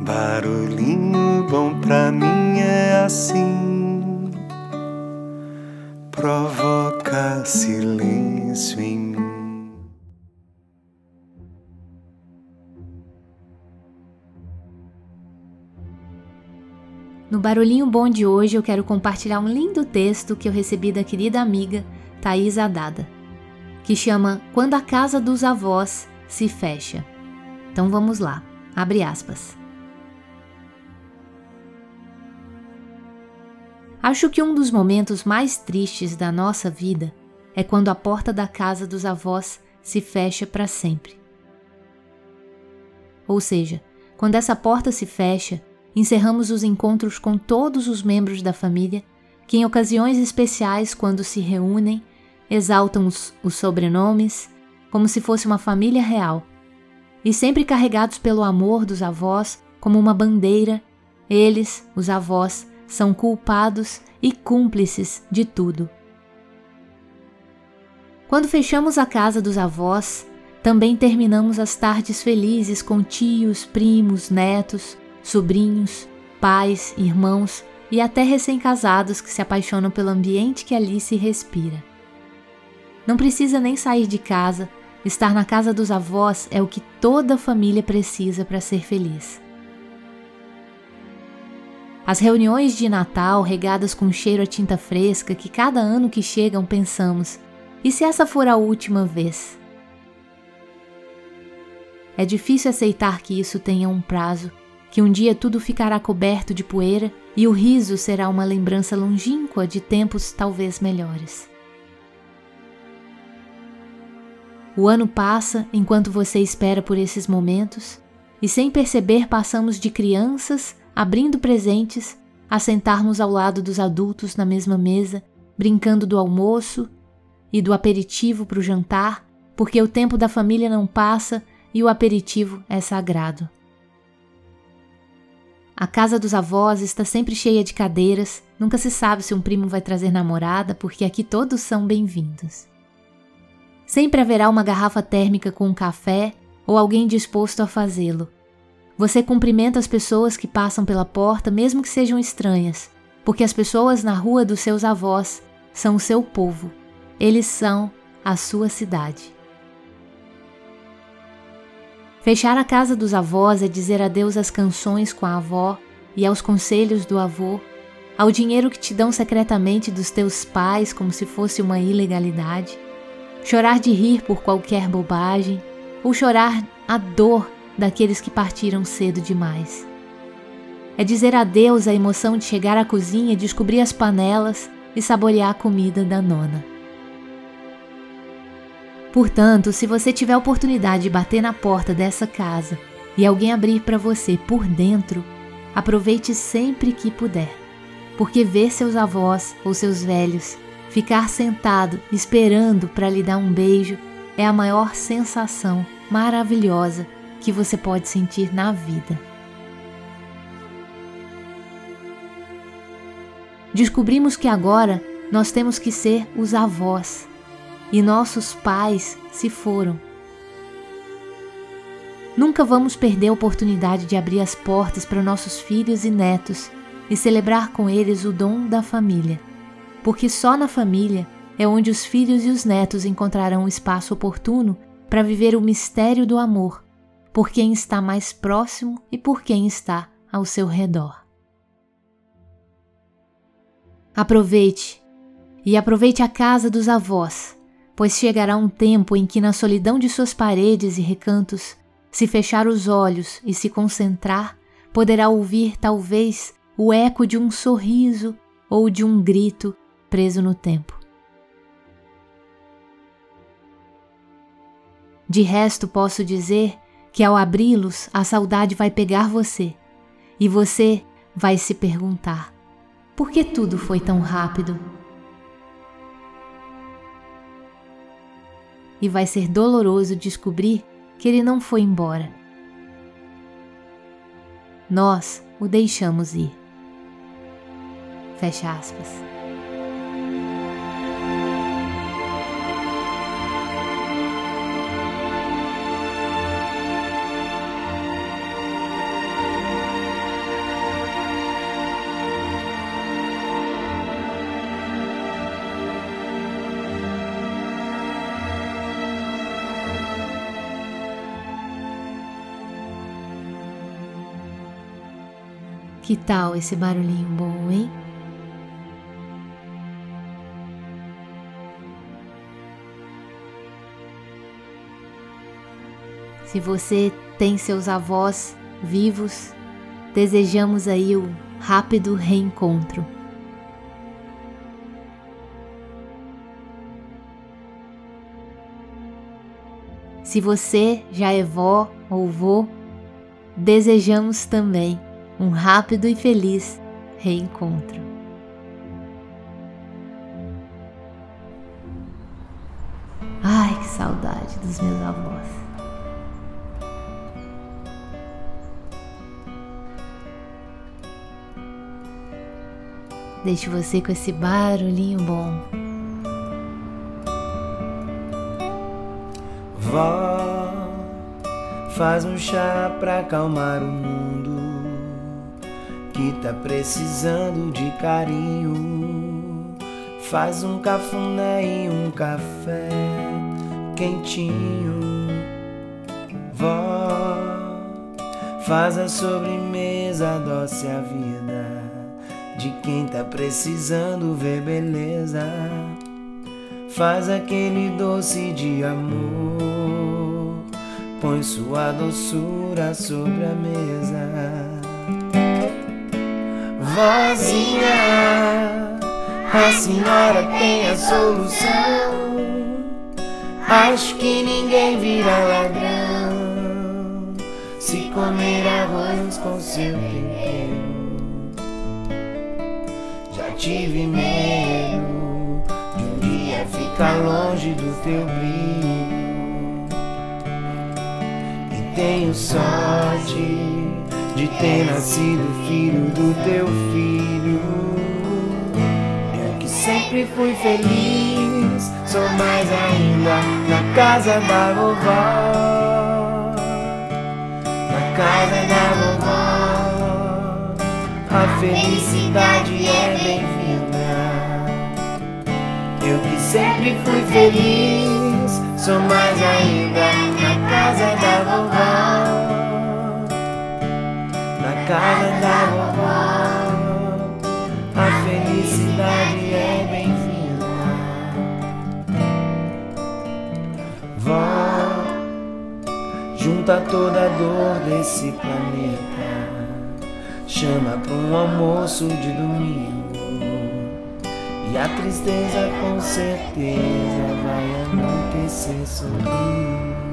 Barulhinho bom pra mim é assim, provoca silêncio em mim. No Barulhinho Bom de hoje eu quero compartilhar um lindo texto que eu recebi da querida amiga Thais Adada, que chama Quando a Casa dos Avós se Fecha. Então vamos lá, abre aspas. Acho que um dos momentos mais tristes da nossa vida é quando a porta da casa dos avós se fecha para sempre. Ou seja, quando essa porta se fecha, encerramos os encontros com todos os membros da família que, em ocasiões especiais, quando se reúnem, exaltam os, os sobrenomes como se fosse uma família real e sempre carregados pelo amor dos avós como uma bandeira, eles, os avós, são culpados e cúmplices de tudo. Quando fechamos a casa dos avós, também terminamos as tardes felizes com tios, primos, netos, sobrinhos, pais, irmãos e até recém-casados que se apaixonam pelo ambiente que ali se respira. Não precisa nem sair de casa, estar na casa dos avós é o que toda família precisa para ser feliz. As reuniões de Natal regadas com cheiro a tinta fresca que cada ano que chegam pensamos: e se essa for a última vez? É difícil aceitar que isso tenha um prazo, que um dia tudo ficará coberto de poeira e o riso será uma lembrança longínqua de tempos talvez melhores. O ano passa enquanto você espera por esses momentos, e sem perceber passamos de crianças abrindo presentes, a sentarmos ao lado dos adultos na mesma mesa, brincando do almoço e do aperitivo para o jantar, porque o tempo da família não passa e o aperitivo é sagrado. A casa dos avós está sempre cheia de cadeiras, nunca se sabe se um primo vai trazer namorada, porque aqui todos são bem-vindos. Sempre haverá uma garrafa térmica com um café ou alguém disposto a fazê-lo, você cumprimenta as pessoas que passam pela porta, mesmo que sejam estranhas, porque as pessoas na rua dos seus avós são o seu povo. Eles são a sua cidade. Fechar a casa dos avós é dizer adeus às canções com a avó e aos conselhos do avô, ao dinheiro que te dão secretamente dos teus pais como se fosse uma ilegalidade, chorar de rir por qualquer bobagem, ou chorar a dor daqueles que partiram cedo demais. É dizer adeus à emoção de chegar à cozinha, descobrir as panelas e saborear a comida da nona. Portanto, se você tiver a oportunidade de bater na porta dessa casa e alguém abrir para você por dentro, aproveite sempre que puder, porque ver seus avós ou seus velhos ficar sentado esperando para lhe dar um beijo é a maior sensação maravilhosa que você pode sentir na vida. Descobrimos que agora nós temos que ser os avós e nossos pais se foram. Nunca vamos perder a oportunidade de abrir as portas para nossos filhos e netos e celebrar com eles o dom da família, porque só na família é onde os filhos e os netos encontrarão um espaço oportuno para viver o mistério do amor por quem está mais próximo e por quem está ao seu redor. Aproveite e aproveite a casa dos avós, pois chegará um tempo em que, na solidão de suas paredes e recantos, se fechar os olhos e se concentrar, poderá ouvir talvez o eco de um sorriso ou de um grito preso no tempo. De resto, posso dizer que ao abri-los a saudade vai pegar você e você vai se perguntar: por que tudo foi tão rápido? E vai ser doloroso descobrir que ele não foi embora. Nós o deixamos ir. Fecha aspas. Que tal esse barulhinho bom, hein? Se você tem seus avós vivos, desejamos aí o rápido reencontro. Se você já é vó ou vô, desejamos também um rápido e feliz reencontro. Ai, que saudade dos meus avós. Deixo você com esse barulhinho bom. Vó, faz um chá pra acalmar o mundo que tá precisando de carinho. Faz um cafuné e um café quentinho. Vó, faz a sobremesa, doce a vida de quem tá precisando ver beleza. Faz aquele doce de amor, põe sua doçura sobre a mesa. Vozinha, a senhora tem a solução. Acho que ninguém vira ladrão se comer arroz com seu tempero tive medo de um dia ficar longe do teu brilho. E tenho sorte de ter nascido filho do teu filho. Eu que sempre fui feliz, sou mais ainda na casa da vovó. Na casa da vovó, a felicidade é bem-vinda. Eu que sempre fui feliz, sou mais ainda na casa da vovó. Casa da vovó, a felicidade é bem-vinda. Vó, junta toda a dor desse planeta, chama pra um almoço de domingo. E a tristeza com certeza vai anoitecer sorrindo.